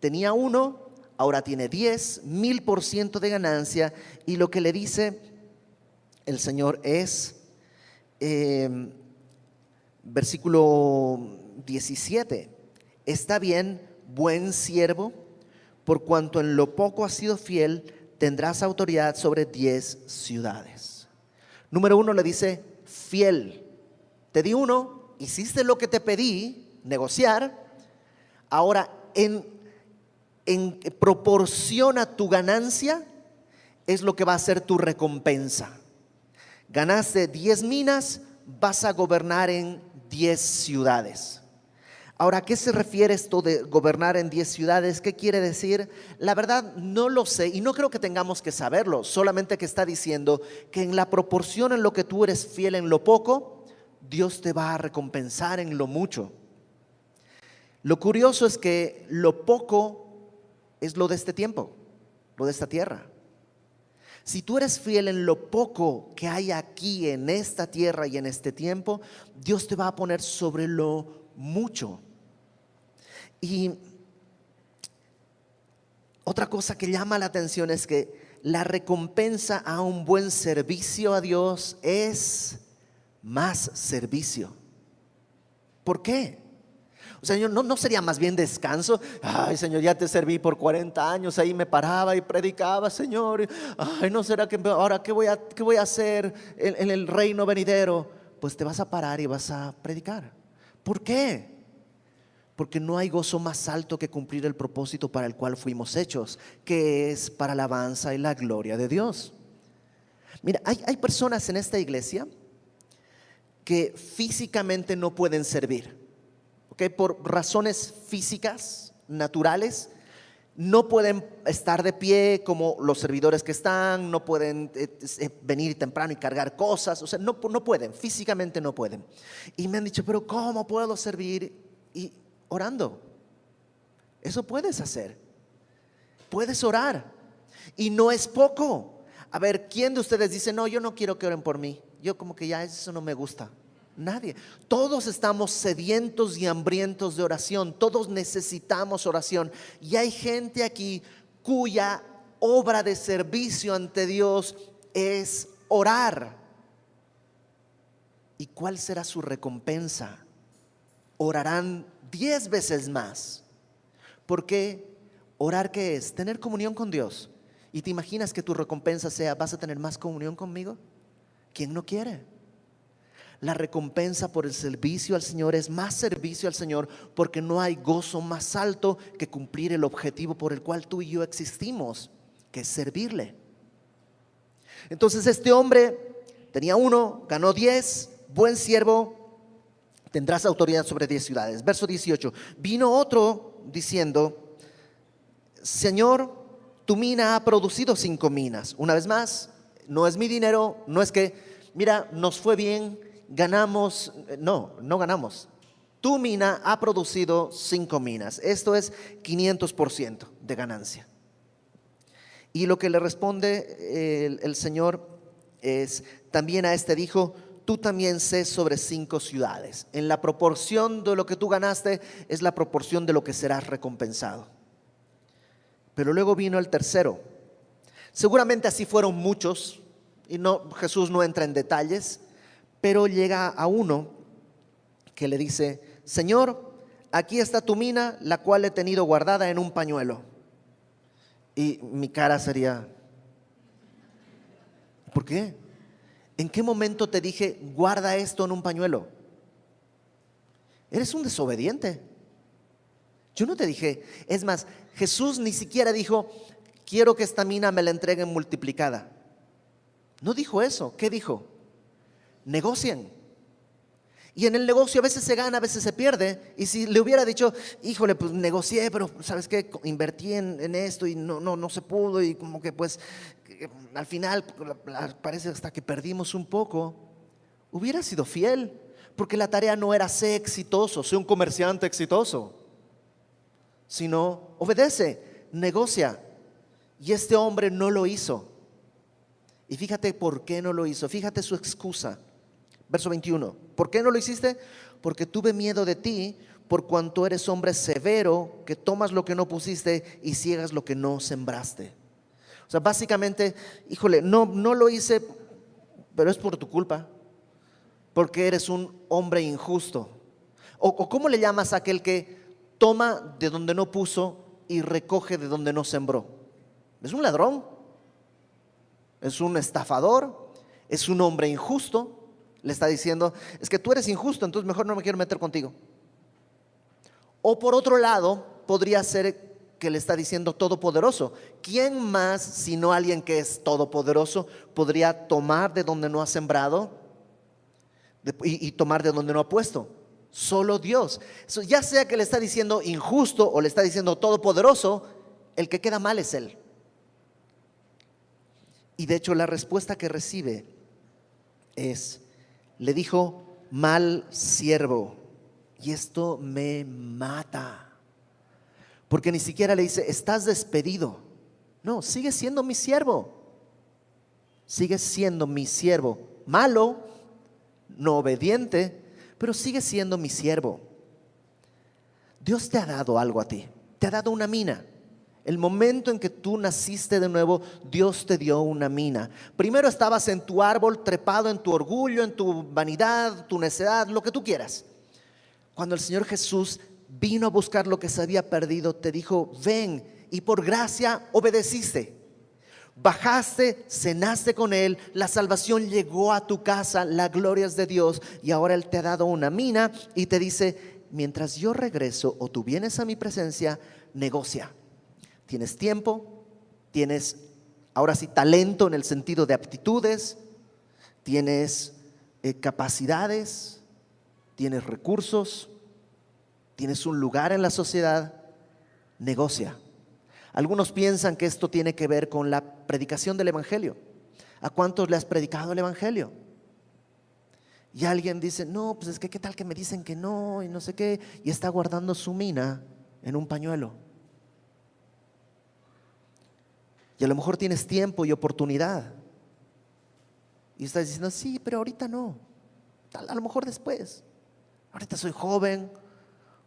Tenía uno, ahora tiene diez, mil por ciento de ganancia, y lo que le dice el Señor es, em, versículo 17, está bien, buen siervo por cuanto en lo poco has sido fiel, tendrás autoridad sobre diez ciudades. Número uno le dice, fiel. Te di uno, hiciste lo que te pedí, negociar. Ahora, en, en proporción a tu ganancia, es lo que va a ser tu recompensa. Ganaste diez minas, vas a gobernar en diez ciudades. Ahora, ¿a qué se refiere esto de gobernar en 10 ciudades? ¿Qué quiere decir? La verdad no lo sé y no creo que tengamos que saberlo, solamente que está diciendo que en la proporción en lo que tú eres fiel en lo poco, Dios te va a recompensar en lo mucho. Lo curioso es que lo poco es lo de este tiempo, lo de esta tierra. Si tú eres fiel en lo poco que hay aquí en esta tierra y en este tiempo, Dios te va a poner sobre lo mucho. Y otra cosa que llama la atención es que la recompensa a un buen servicio a Dios es más servicio. ¿Por qué? O sea, ¿no, ¿no sería más bien descanso? Ay, Señor, ya te serví por 40 años, ahí me paraba y predicaba, Señor. Ay, ¿no será que ahora qué voy a, qué voy a hacer en, en el reino venidero? Pues te vas a parar y vas a predicar. ¿Por qué? Porque no hay gozo más alto que cumplir el propósito para el cual fuimos hechos, que es para la alabanza y la gloria de Dios. Mira, hay, hay personas en esta iglesia que físicamente no pueden servir por razones físicas, naturales, no pueden estar de pie como los servidores que están, no pueden eh, eh, venir temprano y cargar cosas, o sea, no, no pueden, físicamente no pueden. Y me han dicho, pero ¿cómo puedo servir? Y orando. Eso puedes hacer. Puedes orar. Y no es poco. A ver, ¿quién de ustedes dice, no, yo no quiero que oren por mí? Yo como que ya eso no me gusta. Nadie. Todos estamos sedientos y hambrientos de oración. Todos necesitamos oración. Y hay gente aquí cuya obra de servicio ante Dios es orar. ¿Y cuál será su recompensa? Orarán diez veces más. Porque orar qué es? Tener comunión con Dios. ¿Y te imaginas que tu recompensa sea, vas a tener más comunión conmigo? ¿Quién no quiere? La recompensa por el servicio al Señor es más servicio al Señor porque no hay gozo más alto que cumplir el objetivo por el cual tú y yo existimos, que es servirle. Entonces este hombre tenía uno, ganó diez, buen siervo, tendrás autoridad sobre diez ciudades. Verso 18, vino otro diciendo, Señor, tu mina ha producido cinco minas. Una vez más, no es mi dinero, no es que, mira, nos fue bien, ganamos, no, no ganamos. Tu mina ha producido cinco minas. Esto es 500% de ganancia. Y lo que le responde el, el, Señor es, también a este dijo, tú también sé sobre cinco ciudades. En la proporción de lo que tú ganaste es la proporción de lo que serás recompensado. Pero luego vino el tercero. Seguramente así fueron muchos, y no, Jesús no entra en detalles, pero llega a uno que le dice, Señor, aquí está tu mina, la cual he tenido guardada en un pañuelo. Y mi cara sería, ¿por qué? ¿En qué momento te dije, guarda esto en un pañuelo? Eres un desobediente. Yo no te dije, es más, Jesús ni siquiera dijo, quiero que esta mina me la entreguen multiplicada. No dijo eso. ¿Qué dijo? Negocien. Y en el negocio a veces se gana, a veces se pierde. Y si le hubiera dicho, híjole, pues negocié, pero ¿sabes qué? Invertí en, esto y no, no, no se pudo y como que pues al final parece hasta que perdimos un poco. Hubiera sido fiel, porque la tarea no era ser exitoso, ser un comerciante exitoso, sino obedece, negocia. Y este hombre no lo hizo. Y fíjate por qué no lo hizo, fíjate su excusa. Verso 21. ¿Por qué no lo hiciste? Porque tuve miedo de ti, por cuanto eres hombre severo, que tomas lo que no pusiste y ciegas lo que no sembraste. O sea, básicamente, híjole, no, no lo hice, pero es por tu culpa, porque eres un hombre injusto. O, o ¿cómo le llamas a aquel que toma de donde no puso y recoge de donde no sembró? Es un ladrón, es un estafador, es un hombre injusto. Le está diciendo, es que tú eres injusto, entonces mejor no me quiero meter contigo. O por otro lado, podría ser que le está diciendo todopoderoso. ¿Quién más, sino alguien que es todopoderoso, podría tomar de donde no ha sembrado y, y tomar de donde no ha puesto? Solo Dios. ya sea que le está diciendo injusto o le está diciendo todopoderoso, el que queda mal es Él. Y de hecho la respuesta que recibe es, le dijo, mal siervo. Y esto me mata. Porque ni siquiera le dice, estás despedido. No, sigue siendo mi siervo. Sigue siendo mi siervo. Malo, no obediente, pero sigue siendo mi siervo. Dios te ha dado algo a ti. Te ha dado una mina. El momento en que tú naciste de nuevo, Dios te dio una mina. Primero estabas en tu árbol, trepado en tu orgullo, en tu vanidad, tu necedad, lo que tú quieras. Cuando el Señor Jesús vino a buscar lo que se había perdido, te dijo, ven, y por gracia obedeciste. Bajaste, cenaste con Él, la salvación llegó a tu casa, la gloria es de Dios, y ahora Él te ha dado una mina y te dice, mientras yo regreso o tú vienes a mi presencia, negocia Tienes tiempo, tienes ahora sí talento en el sentido de aptitudes, tienes eh, capacidades, tienes recursos, tienes un lugar en la sociedad, negocia. Algunos piensan que esto tiene que ver con la predicación del Evangelio. ¿A cuántos le has predicado el Evangelio? Y alguien dice, no, pues es que qué tal que me dicen que no y no sé qué, y está guardando su mina en un pañuelo. Y a lo mejor tienes tiempo y oportunidad. Y estás diciendo, sí, pero ahorita no. A lo mejor después. Ahorita soy joven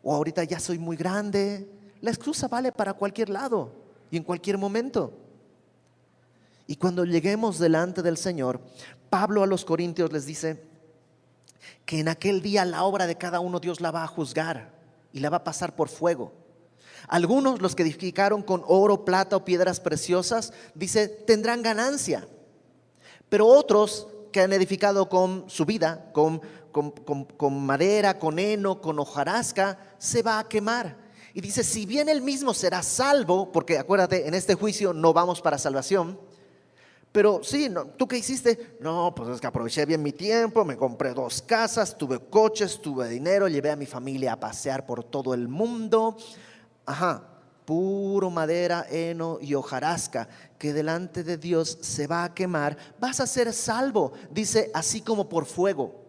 o ahorita ya soy muy grande. La excusa vale para cualquier lado y en cualquier momento. Y cuando lleguemos delante del Señor, Pablo a los Corintios les dice que en aquel día la obra de cada uno Dios la va a juzgar y la va a pasar por fuego. Algunos, los que edificaron con oro, plata o piedras preciosas, dice, tendrán ganancia. Pero otros que han edificado con su vida, con, madera, con heno, con hojarasca, se va a quemar. Y dice, si bien él mismo será salvo, porque acuérdate, en este juicio no vamos para salvación, pero sí, ¿tú qué hiciste? No, pues es que aproveché bien mi tiempo, me compré dos casas, tuve coches, tuve dinero, llevé a mi familia a pasear por todo el mundo, ajá, puro madera, heno y hojarasca, que delante de Dios se va a quemar, vas a ser salvo, dice, así como por fuego,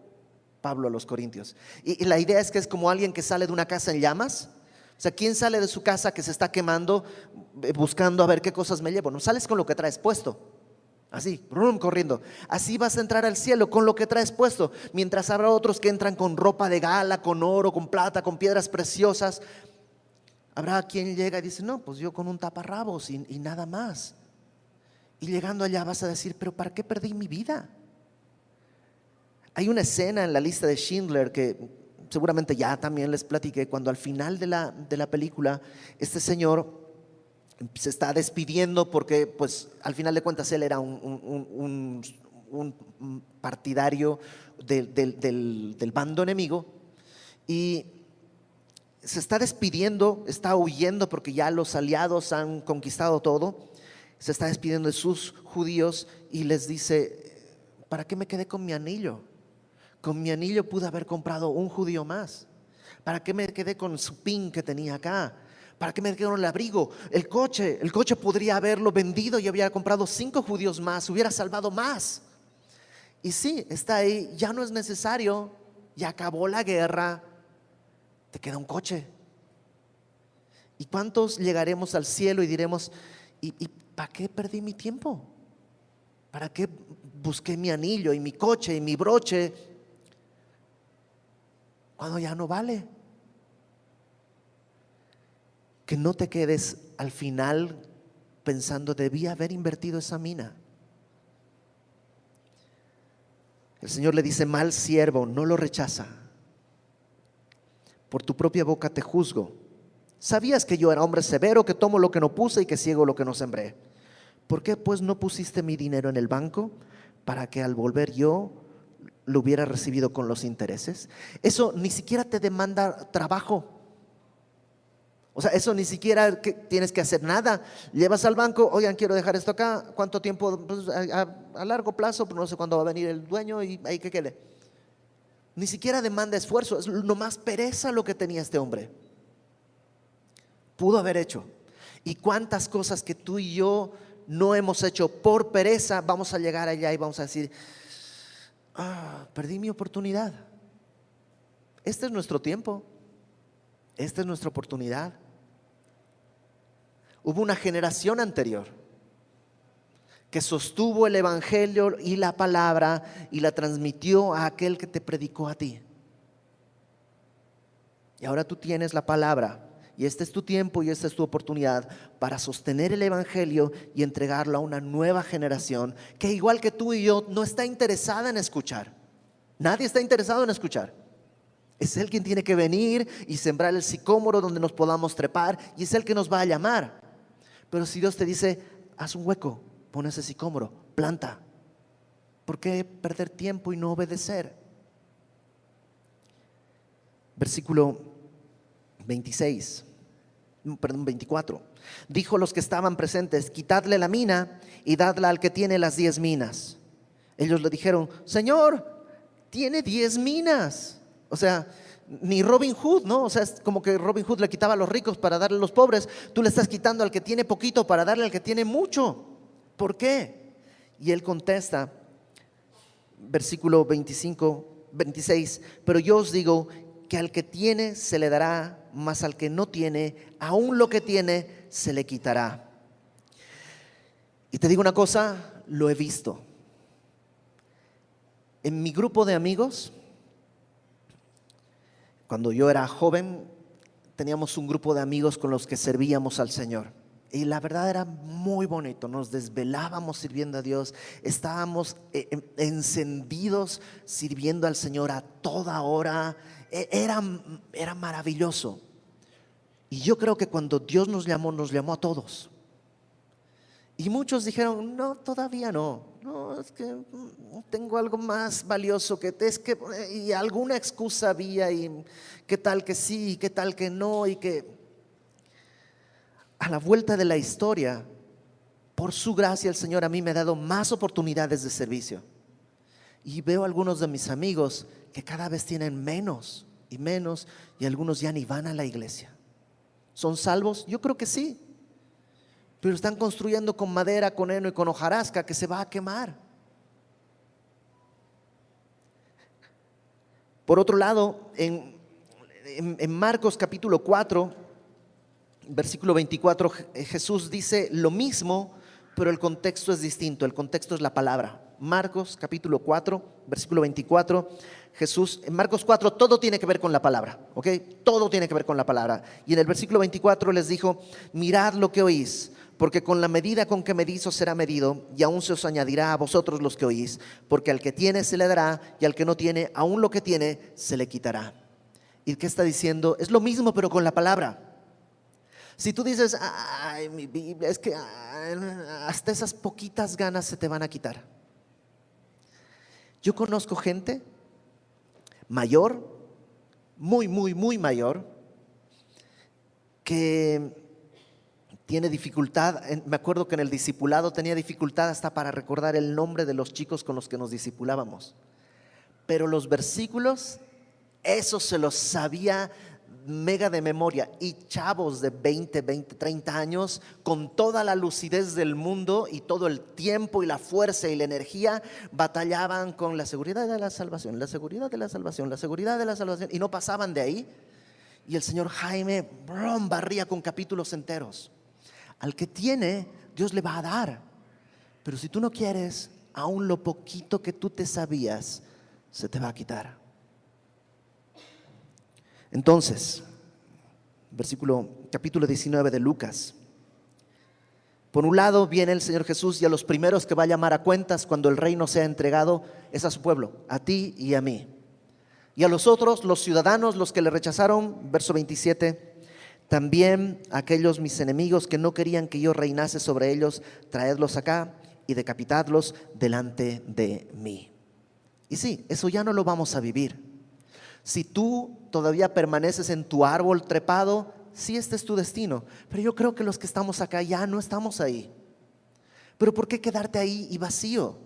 Pablo a los Corintios. Y, la idea es que es como alguien que sale de una casa en llamas. O sea, ¿quién sale de su casa que se está quemando eh, buscando a ver qué cosas me llevo? No sales con lo que traes puesto. Así, rum, corriendo. Así vas a entrar al cielo con lo que traes puesto. Mientras habrá otros que entran con ropa de gala, con oro, con plata, con piedras preciosas. Habrá quien llega y dice, no, pues yo con un taparrabos y, y nada más. Y llegando allá vas a decir, pero ¿para qué perdí mi vida? Hay una escena en la lista de Schindler que seguramente ya también les platiqué, cuando al final de la, de la película este señor se está despidiendo porque pues al final de cuentas él era un, un, partidario del, del, del, bando enemigo y se está despidiendo, está huyendo porque ya los aliados han conquistado todo. Se está despidiendo de sus judíos y les dice, ¿para qué me quedé con mi anillo? Con mi anillo pude haber comprado un judío más. ¿Para qué me quedé con su pin que tenía acá? ¿Para qué me quedé con el abrigo? El coche, el coche podría haberlo vendido y había comprado cinco judíos más, hubiera salvado más. Y sí, está ahí, ya no es necesario, ya acabó la guerra, te queda un coche. ¿Y cuántos llegaremos al cielo y diremos, ¿y, para qué perdí mi tiempo? ¿Para qué busqué mi anillo y mi coche y mi broche cuando ya no vale? Que no te quedes al final pensando, debía haber invertido esa mina. El Señor le dice, mal siervo, no lo rechaza por tu propia boca te juzgo. Sabías que yo era hombre severo, que tomo lo que no puse y que ciego lo que no sembré. ¿Por qué pues no pusiste mi dinero en el banco para que al volver yo lo hubiera recibido con los intereses? Eso ni siquiera te demanda trabajo. O sea, eso ni siquiera tienes que hacer nada. Llevas al banco, oigan, quiero dejar esto acá. ¿Cuánto tiempo? Pues, a, largo plazo, pero no sé cuándo va a venir el dueño y ahí que quede. Ni siquiera demanda esfuerzo, es nomás pereza lo que tenía este hombre. Pudo haber hecho. Y cuántas cosas que tú y yo no hemos hecho por pereza, vamos a llegar allá y vamos a decir, ah, perdí mi oportunidad. Este es nuestro tiempo. Esta es nuestra oportunidad. Hubo una generación anterior que sostuvo el Evangelio y la palabra y la transmitió a aquel que te predicó a ti. Y ahora tú tienes la palabra y este es tu tiempo y esta es tu oportunidad para sostener el Evangelio y entregarlo a una nueva generación que igual que tú y yo no está interesada en escuchar. Nadie está interesado en escuchar. Es Él quien tiene que venir y sembrar el sicómoro donde nos podamos trepar y es Él que nos va a llamar. Pero si Dios te dice, haz un hueco, pon ese sicómoro, planta. ¿Por qué perder tiempo y no obedecer? Versículo 26, perdón, 24. Dijo los que estaban presentes, quitadle la mina y dadla al que tiene las diez minas. Ellos le dijeron, Señor, tiene diez minas. O sea, ni Robin Hood, ¿no? O sea, es como que Robin Hood le quitaba a los ricos para darle a los pobres. Tú le estás quitando al que tiene poquito para darle al que tiene mucho. ¿Por qué? Y él contesta, versículo 25, 26, pero yo os digo que al que tiene se le dará, más al que no tiene, aún lo que tiene se le quitará. Y te digo una cosa, lo he visto. En mi grupo de amigos, cuando yo era joven, teníamos un grupo de amigos con los que servíamos al Señor. Y la verdad era muy bonito, nos desvelábamos sirviendo a Dios, estábamos eh, em, encendidos sirviendo al Señor a toda hora, e, era, era maravilloso. Y yo creo que cuando Dios nos llamó, nos llamó a todos. Y muchos dijeron, no, todavía no. No, es que mm, tengo algo más valioso que es que y alguna excusa había y qué tal que sí, qué tal que no y que a la vuelta de la historia, por su gracia el Señor a mí me ha dado más oportunidades de servicio. Y veo algunos de mis amigos que cada vez tienen menos y menos y algunos ya ni van a la iglesia. ¿Son salvos? Yo creo que sí. Pero están construyendo con madera, con heno y con hojarasca que se va a quemar. Por otro lado, en, en Marcos capítulo 4, versículo 24, Jesús dice lo mismo, pero el contexto es distinto. El contexto es la palabra. Marcos capítulo 4, versículo 24. Jesús, en Marcos 4, todo tiene que ver con la palabra, ¿ok? Todo tiene que ver con la palabra. Y en el versículo 24 les dijo, mirad lo que oís, porque con la medida con que medís os será medido, y aún se os añadirá a vosotros los que oís, porque al que tiene se le dará, y al que no tiene, aún lo que tiene se le quitará. ¿Y qué está diciendo? Es lo mismo, pero con la palabra. Si tú dices, ay, mi Biblia, es que hasta esas poquitas ganas se te van a quitar. Yo conozco gente mayor, muy, muy, muy mayor, que tiene dificultad, me acuerdo que en el discipulado tenía dificultad hasta para recordar el nombre de los chicos con los que nos discipulábamos. Pero los versículos, eso se los sabía mega de memoria y chavos de 20, 20, 30 años con toda la lucidez del mundo y todo el tiempo y la fuerza y la energía batallaban con la seguridad de la salvación, la seguridad de la salvación, la seguridad de la salvación y no pasaban de ahí. Y el señor Jaime brum, barría con capítulos enteros. Al que tiene, Dios le va a dar. Pero si tú no quieres, aún lo poquito que tú te sabías, se te va a quitar. Entonces, versículo capítulo 19 de Lucas. Por un lado viene el Señor Jesús y a los primeros que va a llamar a cuentas cuando el reino sea entregado es a su pueblo, a ti y a mí. Y a los otros, los ciudadanos, los que le rechazaron, verso 27, también aquellos mis enemigos que no querían que yo reinase sobre ellos, traedlos acá y decapitadlos delante de mí. Y sí, eso ya no lo vamos a vivir. Si tú todavía permaneces en tu árbol trepado, sí, este es tu destino. Pero yo creo que los que estamos acá ya no estamos ahí. Pero ¿por qué quedarte ahí y vacío?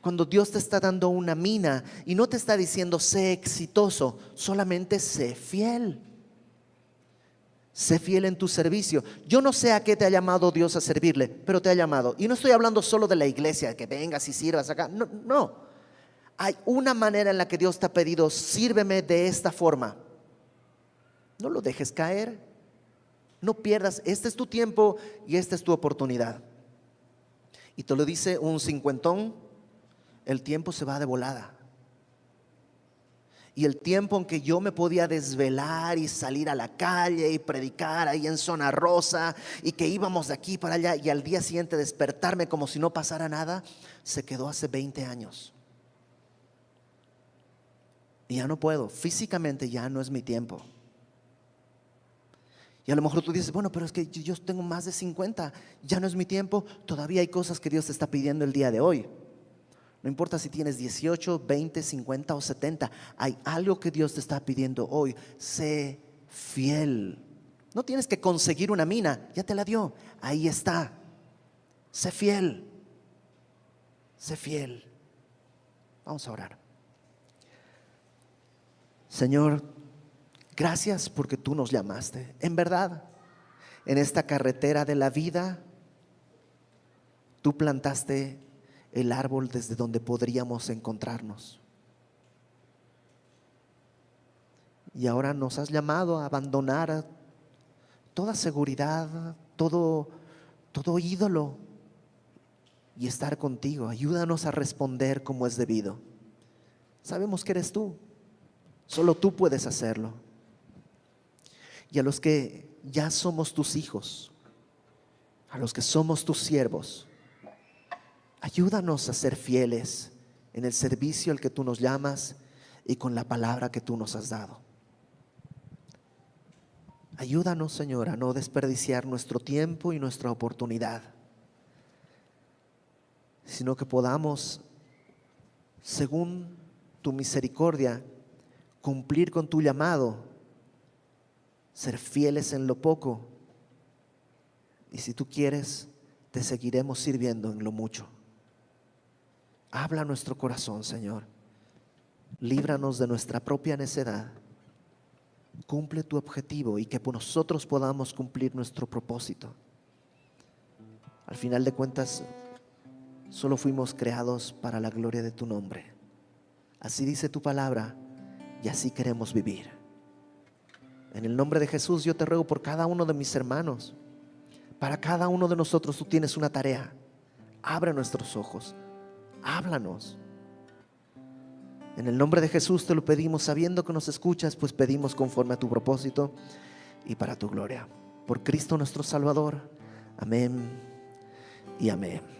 cuando Dios te está dando una mina y no te está diciendo sé exitoso, solamente sé fiel. Sé fiel en tu servicio. Yo no sé a qué te ha llamado Dios a servirle, pero te ha llamado. Y no estoy hablando solo de la iglesia, que vengas y sirvas acá. No, no. Hay una manera en la que Dios te ha pedido, sírveme de esta forma. No lo dejes caer. No pierdas. Este es tu tiempo y esta es tu oportunidad. Y te lo dice un cincuentón, el tiempo se va de volada y el tiempo en que yo me podía desvelar y salir a la calle y predicar ahí en zona rosa y que íbamos de aquí para allá y al día siguiente despertarme como si no pasara nada, se quedó hace 20 años. Y ya no puedo, físicamente ya no es mi tiempo. Y a lo mejor tú dices, bueno, pero es que yo tengo más de 50, ya no es mi tiempo, todavía hay cosas que Dios te está pidiendo el día de hoy. No importa si tienes 18, 20, 50 o 70. Hay algo que Dios te está pidiendo hoy. Sé fiel. No tienes que conseguir una mina. Ya te la dio. Ahí está. Sé fiel. Sé fiel. Vamos a orar. Señor, gracias porque tú nos llamaste. En verdad, en esta carretera de la vida, tú plantaste el árbol desde donde podríamos encontrarnos. Y ahora nos has llamado a abandonar toda seguridad, todo, todo ídolo y estar contigo. Ayúdanos a responder como es debido. Sabemos que eres tú. Solo tú puedes hacerlo. Y a los que ya somos tus hijos, a los que somos tus siervos, Ayúdanos a ser fieles en el servicio al que tú nos llamas y con la palabra que tú nos has dado. Ayúdanos, Señor, a no desperdiciar nuestro tiempo y nuestra oportunidad, sino que podamos, según tu misericordia, cumplir con tu llamado, ser fieles en lo poco, y si tú quieres, te seguiremos sirviendo en lo mucho. Habla nuestro corazón, Señor. Líbranos de nuestra propia necedad. Cumple tu objetivo y que nosotros podamos cumplir nuestro propósito. Al final de cuentas, solo fuimos creados para la gloria de tu nombre. Así dice tu palabra y así queremos vivir. En el nombre de Jesús yo te ruego por cada uno de mis hermanos. Para cada uno de nosotros tú tienes una tarea. Abre nuestros ojos háblanos. En el nombre de Jesús te lo pedimos, sabiendo que nos escuchas, pues pedimos conforme a tu propósito y para tu gloria. Por Cristo nuestro Salvador. Amén y amén.